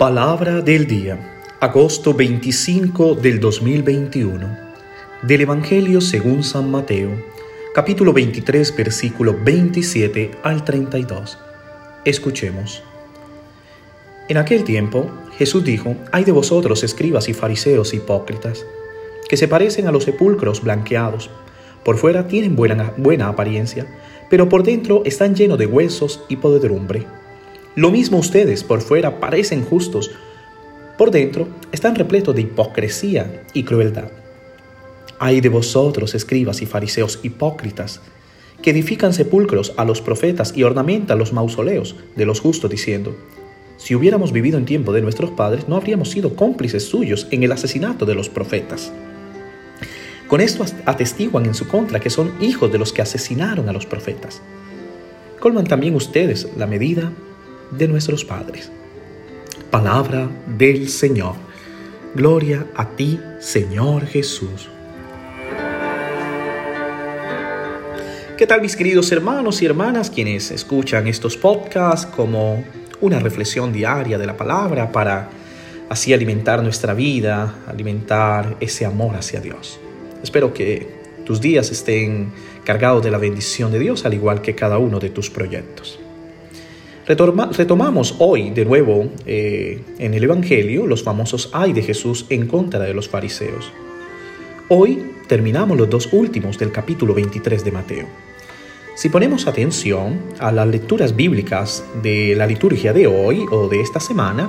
Palabra del día, agosto 25 del 2021, del Evangelio según San Mateo, capítulo 23, versículo 27 al 32. Escuchemos. En aquel tiempo, Jesús dijo, hay de vosotros escribas y fariseos hipócritas, que se parecen a los sepulcros blanqueados. Por fuera tienen buena, buena apariencia, pero por dentro están llenos de huesos y podredumbre. Lo mismo ustedes por fuera parecen justos, por dentro están repletos de hipocresía y crueldad. Hay de vosotros, escribas y fariseos hipócritas, que edifican sepulcros a los profetas y ornamentan los mausoleos de los justos, diciendo, si hubiéramos vivido en tiempo de nuestros padres, no habríamos sido cómplices suyos en el asesinato de los profetas. Con esto atestiguan en su contra que son hijos de los que asesinaron a los profetas. Colman también ustedes la medida de nuestros padres. Palabra del Señor. Gloria a ti, Señor Jesús. ¿Qué tal mis queridos hermanos y hermanas quienes escuchan estos podcasts como una reflexión diaria de la palabra para así alimentar nuestra vida, alimentar ese amor hacia Dios? Espero que tus días estén cargados de la bendición de Dios al igual que cada uno de tus proyectos retomamos hoy de nuevo eh, en el Evangelio los famosos ay de Jesús en contra de los fariseos. Hoy terminamos los dos últimos del capítulo 23 de Mateo. Si ponemos atención a las lecturas bíblicas de la liturgia de hoy o de esta semana,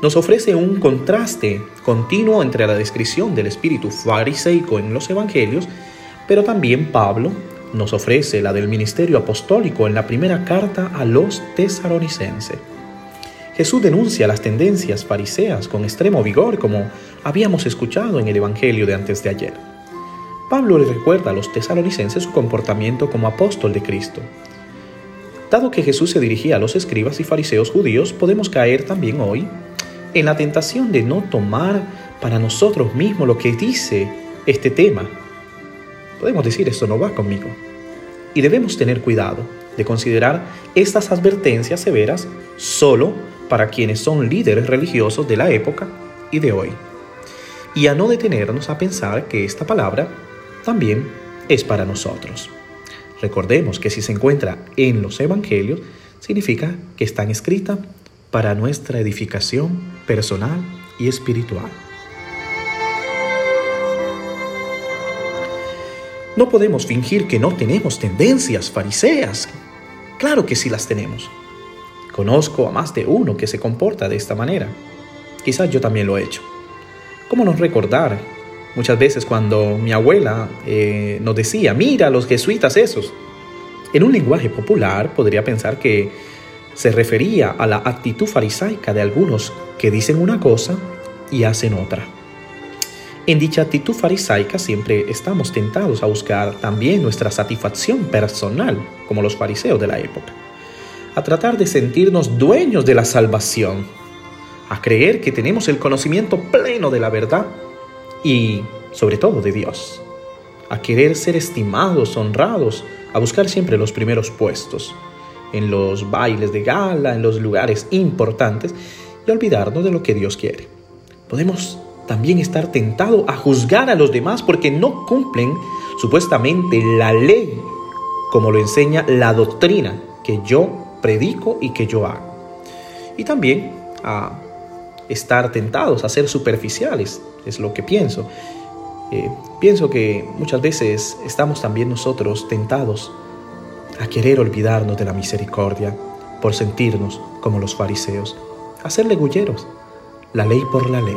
nos ofrece un contraste continuo entre la descripción del espíritu fariseico en los evangelios, pero también Pablo nos ofrece la del ministerio apostólico en la primera carta a los tesaronicenses. Jesús denuncia las tendencias fariseas con extremo vigor, como habíamos escuchado en el Evangelio de antes de ayer. Pablo le recuerda a los tesalonicenses su comportamiento como apóstol de Cristo. Dado que Jesús se dirigía a los escribas y fariseos judíos, podemos caer también hoy en la tentación de no tomar para nosotros mismos lo que dice este tema podemos decir esto no va conmigo. Y debemos tener cuidado de considerar estas advertencias severas solo para quienes son líderes religiosos de la época y de hoy. Y a no detenernos a pensar que esta palabra también es para nosotros. Recordemos que si se encuentra en los evangelios, significa que están escritas para nuestra edificación personal y espiritual. No podemos fingir que no tenemos tendencias fariseas. Claro que sí las tenemos. Conozco a más de uno que se comporta de esta manera. Quizás yo también lo he hecho. ¿Cómo nos recordar muchas veces cuando mi abuela eh, nos decía, mira los jesuitas esos? En un lenguaje popular podría pensar que se refería a la actitud farisaica de algunos que dicen una cosa y hacen otra. En dicha actitud farisaica siempre estamos tentados a buscar también nuestra satisfacción personal, como los fariseos de la época, a tratar de sentirnos dueños de la salvación, a creer que tenemos el conocimiento pleno de la verdad y sobre todo de Dios, a querer ser estimados, honrados, a buscar siempre los primeros puestos, en los bailes de gala, en los lugares importantes y olvidarnos de lo que Dios quiere. Podemos también estar tentado a juzgar a los demás porque no cumplen supuestamente la ley, como lo enseña la doctrina que yo predico y que yo hago. Y también a estar tentados a ser superficiales, es lo que pienso. Eh, pienso que muchas veces estamos también nosotros tentados a querer olvidarnos de la misericordia por sentirnos como los fariseos, a ser legulleros, la ley por la ley.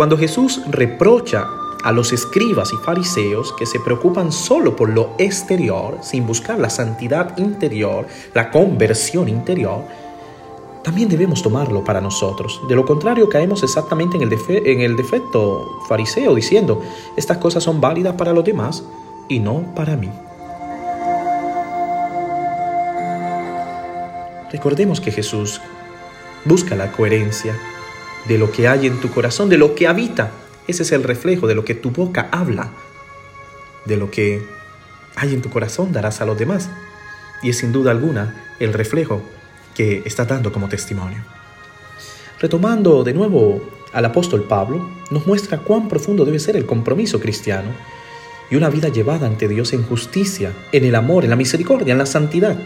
Cuando Jesús reprocha a los escribas y fariseos que se preocupan solo por lo exterior, sin buscar la santidad interior, la conversión interior, también debemos tomarlo para nosotros. De lo contrario, caemos exactamente en el, en el defecto fariseo, diciendo, estas cosas son válidas para los demás y no para mí. Recordemos que Jesús busca la coherencia de lo que hay en tu corazón, de lo que habita. Ese es el reflejo de lo que tu boca habla. De lo que hay en tu corazón darás a los demás. y es sin duda alguna el reflejo que está dando como testimonio. Retomando de nuevo al apóstol Pablo, nos muestra cuán profundo debe ser el compromiso cristiano y una vida llevada ante Dios en justicia, en el amor, en la misericordia, en la santidad.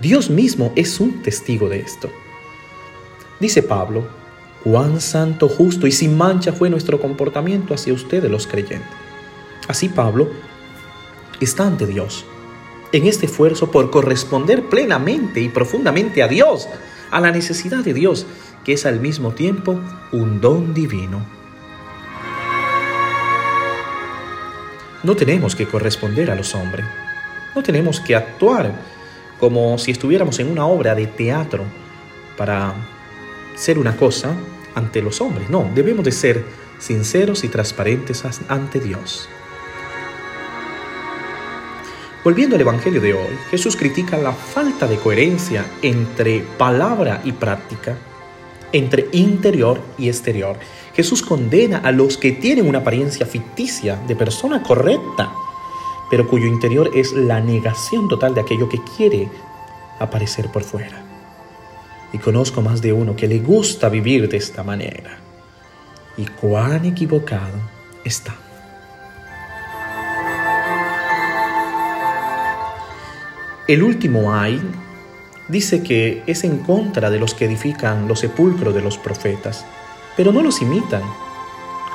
Dios mismo es un testigo de esto. Dice Pablo, cuán santo, justo y sin mancha fue nuestro comportamiento hacia ustedes los creyentes. Así Pablo está ante Dios, en este esfuerzo por corresponder plenamente y profundamente a Dios, a la necesidad de Dios, que es al mismo tiempo un don divino. No tenemos que corresponder a los hombres, no tenemos que actuar como si estuviéramos en una obra de teatro para ser una cosa ante los hombres, no, debemos de ser sinceros y transparentes ante Dios. Volviendo al Evangelio de hoy, Jesús critica la falta de coherencia entre palabra y práctica, entre interior y exterior. Jesús condena a los que tienen una apariencia ficticia de persona correcta, pero cuyo interior es la negación total de aquello que quiere aparecer por fuera. Y conozco más de uno que le gusta vivir de esta manera. Y cuán equivocado está. El último ay dice que es en contra de los que edifican los sepulcros de los profetas, pero no los imitan.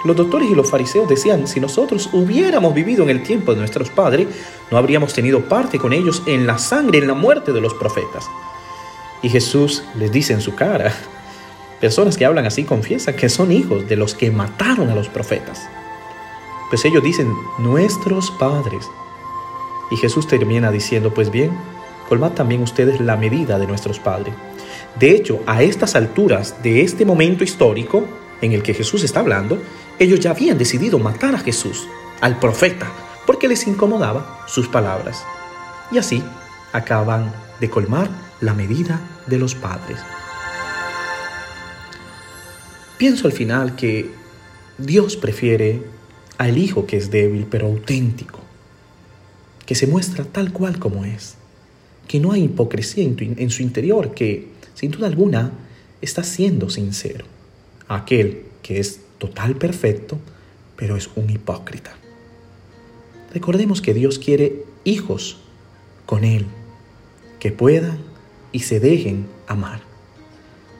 Los doctores y los fariseos decían, si nosotros hubiéramos vivido en el tiempo de nuestros padres, no habríamos tenido parte con ellos en la sangre, en la muerte de los profetas. Y Jesús les dice en su cara, personas que hablan así confiesan que son hijos de los que mataron a los profetas. Pues ellos dicen, nuestros padres. Y Jesús termina diciendo, pues bien, colmad también ustedes la medida de nuestros padres. De hecho, a estas alturas de este momento histórico en el que Jesús está hablando, ellos ya habían decidido matar a Jesús, al profeta, porque les incomodaba sus palabras. Y así acaban de colmar la medida de los padres. Pienso al final que Dios prefiere al Hijo que es débil pero auténtico, que se muestra tal cual como es, que no hay hipocresía en, su interior, que sin duda alguna está siendo sincero. Aquel que es total perfecto, pero es un hipócrita. Recordemos que Dios quiere hijos con Él, que puedan y se dejen amar.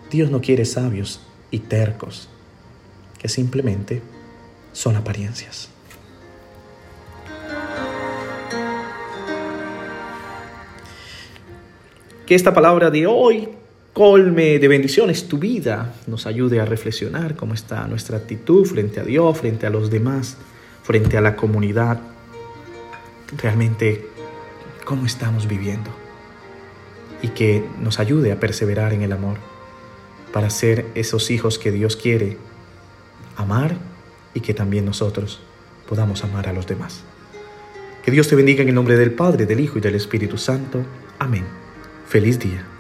Dios no quiere sabios y tercos, que simplemente son apariencias. Que esta palabra de hoy colme de bendiciones tu vida, nos ayude a reflexionar cómo está nuestra actitud frente a Dios, frente a los demás, frente a la comunidad, realmente cómo estamos viviendo y que nos ayude a perseverar en el amor para ser esos hijos que Dios quiere amar y que también nosotros podamos amar a los demás. Que Dios te bendiga en el nombre del Padre, del Hijo y del Espíritu Santo. Amén. Feliz día.